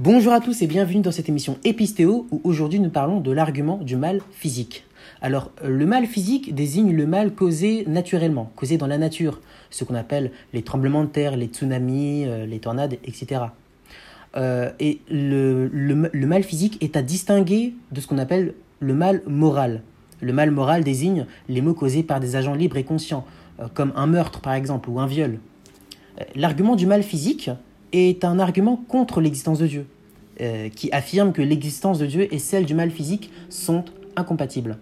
Bonjour à tous et bienvenue dans cette émission Épistéo où aujourd'hui nous parlons de l'argument du mal physique. Alors, euh, le mal physique désigne le mal causé naturellement, causé dans la nature, ce qu'on appelle les tremblements de terre, les tsunamis, euh, les tornades, etc. Euh, et le, le mal physique est à distinguer de ce qu'on appelle le mal moral. Le mal moral désigne les maux causés par des agents libres et conscients, comme un meurtre par exemple ou un viol. L'argument du mal physique est un argument contre l'existence de Dieu, euh, qui affirme que l'existence de Dieu et celle du mal physique sont incompatibles.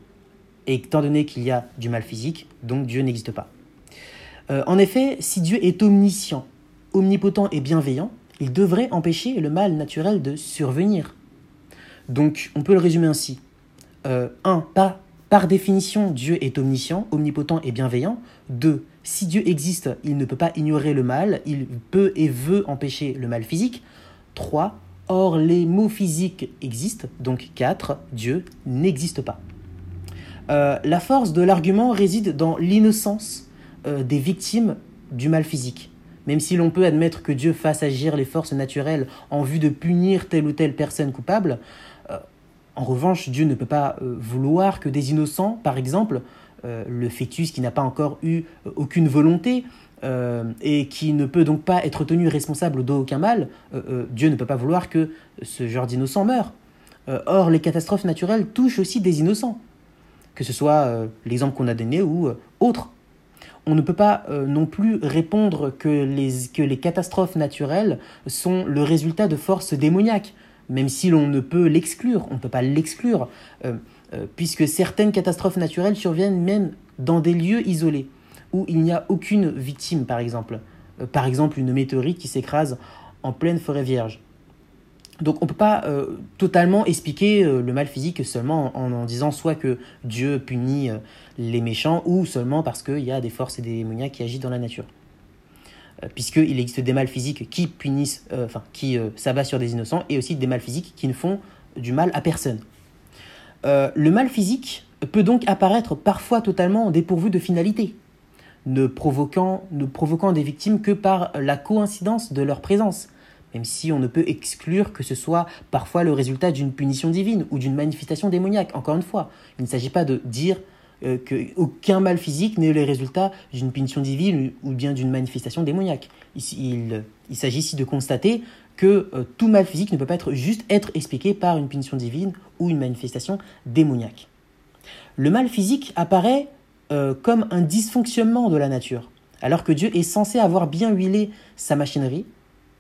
Et étant donné qu'il y a du mal physique, donc Dieu n'existe pas. Euh, en effet, si Dieu est omniscient, omnipotent et bienveillant, il devrait empêcher le mal naturel de survenir. Donc on peut le résumer ainsi. 1. Euh, pas par définition, Dieu est omniscient, omnipotent et bienveillant. 2. Si Dieu existe, il ne peut pas ignorer le mal, il peut et veut empêcher le mal physique. 3. Or, les mots physiques existent, donc 4. Dieu n'existe pas. Euh, la force de l'argument réside dans l'innocence euh, des victimes du mal physique. Même si l'on peut admettre que Dieu fasse agir les forces naturelles en vue de punir telle ou telle personne coupable, euh, en revanche, Dieu ne peut pas euh, vouloir que des innocents, par exemple, euh, le fœtus qui n'a pas encore eu euh, aucune volonté et qui ne peut donc pas être tenu responsable d'aucun mal, Dieu ne peut pas vouloir que ce genre d'innocent meure. or, les catastrophes naturelles touchent aussi des innocents, que ce soit l'exemple qu'on a donné ou autre. On ne peut pas non plus répondre que les, que les catastrophes naturelles sont le résultat de forces démoniaques même si l'on ne peut l'exclure, on ne peut pas l'exclure, euh, euh, puisque certaines catastrophes naturelles surviennent même dans des lieux isolés, où il n'y a aucune victime, par exemple. Euh, par exemple, une météorite qui s'écrase en pleine forêt vierge. Donc on ne peut pas totalement expliquer le mal physique seulement en, en, disant soit que Dieu punit les méchants, ou seulement parce qu'il y a des forces et des démoniaques qui agissent dans la nature. Euh, puisqu'il existe des mal physiques qui punissent, euh, enfin, qui euh, s'abattent sur des innocents, et aussi des mal physiques qui ne font du mal à personne. le mal physique peut donc apparaître parfois totalement dépourvu de finalité, ne provoquant, ne provoquant des victimes que par la coïncidence de leur présence, même si on ne peut exclure que ce soit parfois le résultat d'une punition divine ou d'une manifestation démoniaque. Encore une fois, il ne s'agit pas de dire euh, qu'aucun mal physique n'est le résultat d'une punition divine ou bien d'une manifestation démoniaque. Il, il, s'agit ici de constater que euh, tout mal physique ne peut pas être juste être expliqué par une punition divine ou une manifestation démoniaque. Le mal physique apparaît euh, comme un dysfonctionnement de la nature, alors que Dieu est censé avoir bien huilé sa machinerie,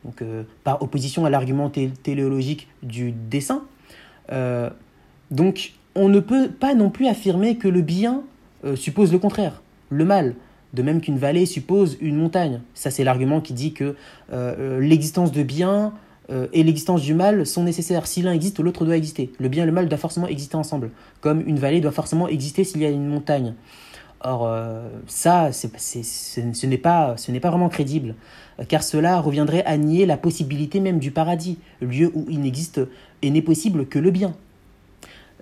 donc par opposition à l'argument téléologique du dessin. donc on ne peut pas non plus affirmer que le bien euh, suppose le contraire, le mal. De même qu'une vallée suppose une montagne. Ça, c'est l'argument qui dit que euh, euh, l'existence de bien et l'existence du mal sont nécessaires. Si l'un existe, l'autre doit exister. Le bien et le mal doivent forcément exister ensemble. Comme une vallée doit forcément exister s'il y a une montagne. Or, ça, ce n'est pas, pas vraiment crédible, car cela reviendrait à nier la possibilité même du paradis, lieu où il n'existe et n'est possible que le bien.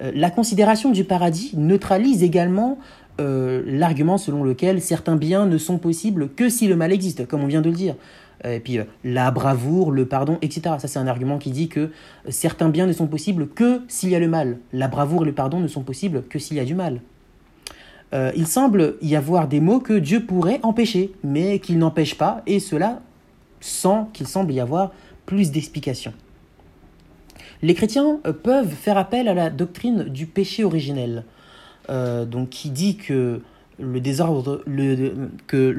Euh, la considération du paradis neutralise également euh, l'argument selon lequel certains biens ne sont possibles que si le mal existe, comme on vient de le dire. Euh, et puis la bravoure, le pardon, etc. Ça c'est un argument qui dit que certains biens ne sont possibles que s'il y a le mal. La bravoure et le pardon ne sont possibles que s'il y a du mal. il semble y avoir des mots que Dieu pourrait empêcher, mais qu'il n'empêche pas, et cela sans qu'il semble y avoir plus d'explications. Les chrétiens euh, peuvent faire appel à la doctrine du péché originel, euh, donc qui dit que le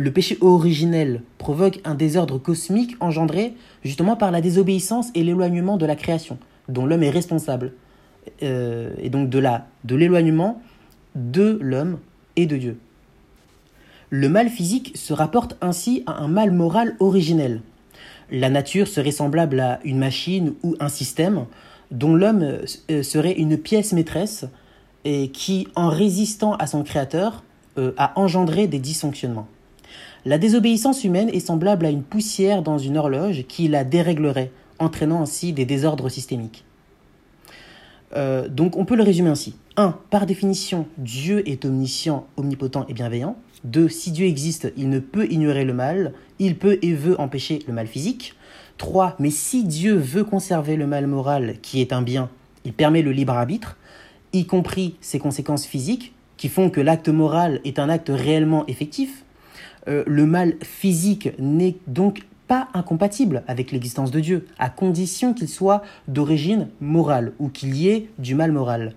péché originel provoque un désordre cosmique engendré justement par la désobéissance et l'éloignement de la création, dont l'homme est responsable, euh, et donc de la de l'éloignement de l'homme et de Dieu. Le mal physique se rapporte ainsi à un mal moral originel. La nature serait semblable à une machine ou un système dont l'homme euh, serait une pièce maîtresse et qui, en résistant à son créateur, euh, a engendré des dysfonctionnements. La désobéissance humaine est semblable à une poussière dans une horloge qui la déréglerait, entraînant ainsi des désordres systémiques. Euh, donc on peut le résumer ainsi. 1. Par définition, Dieu est omniscient, omnipotent et bienveillant. 2. Si Dieu existe, il ne peut ignorer le mal, il peut et veut empêcher le mal physique. 3. Mais si Dieu veut conserver le mal moral qui est un bien, il permet le libre arbitre, y compris ses conséquences physiques, qui font que l'acte moral est un acte réellement effectif. Euh, le mal physique n'est donc pas incompatible avec l'existence de Dieu, à condition qu'il soit d'origine morale ou qu'il y ait du mal moral.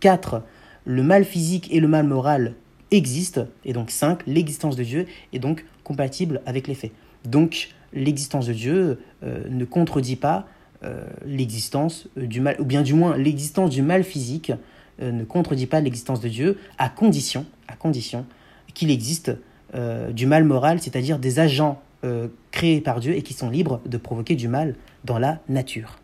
4. Le mal physique et le mal moral existent, et donc 5. L'existence de Dieu est donc compatible avec les faits. Donc l'existence de Dieu euh, ne contredit pas euh, l'existence du mal, ou bien du moins l'existence du mal physique euh, ne contredit pas l'existence de Dieu, à condition, à condition qu'il existe du mal moral, c'est-à-dire des agents créés par Dieu et qui sont libres de provoquer du mal dans la nature.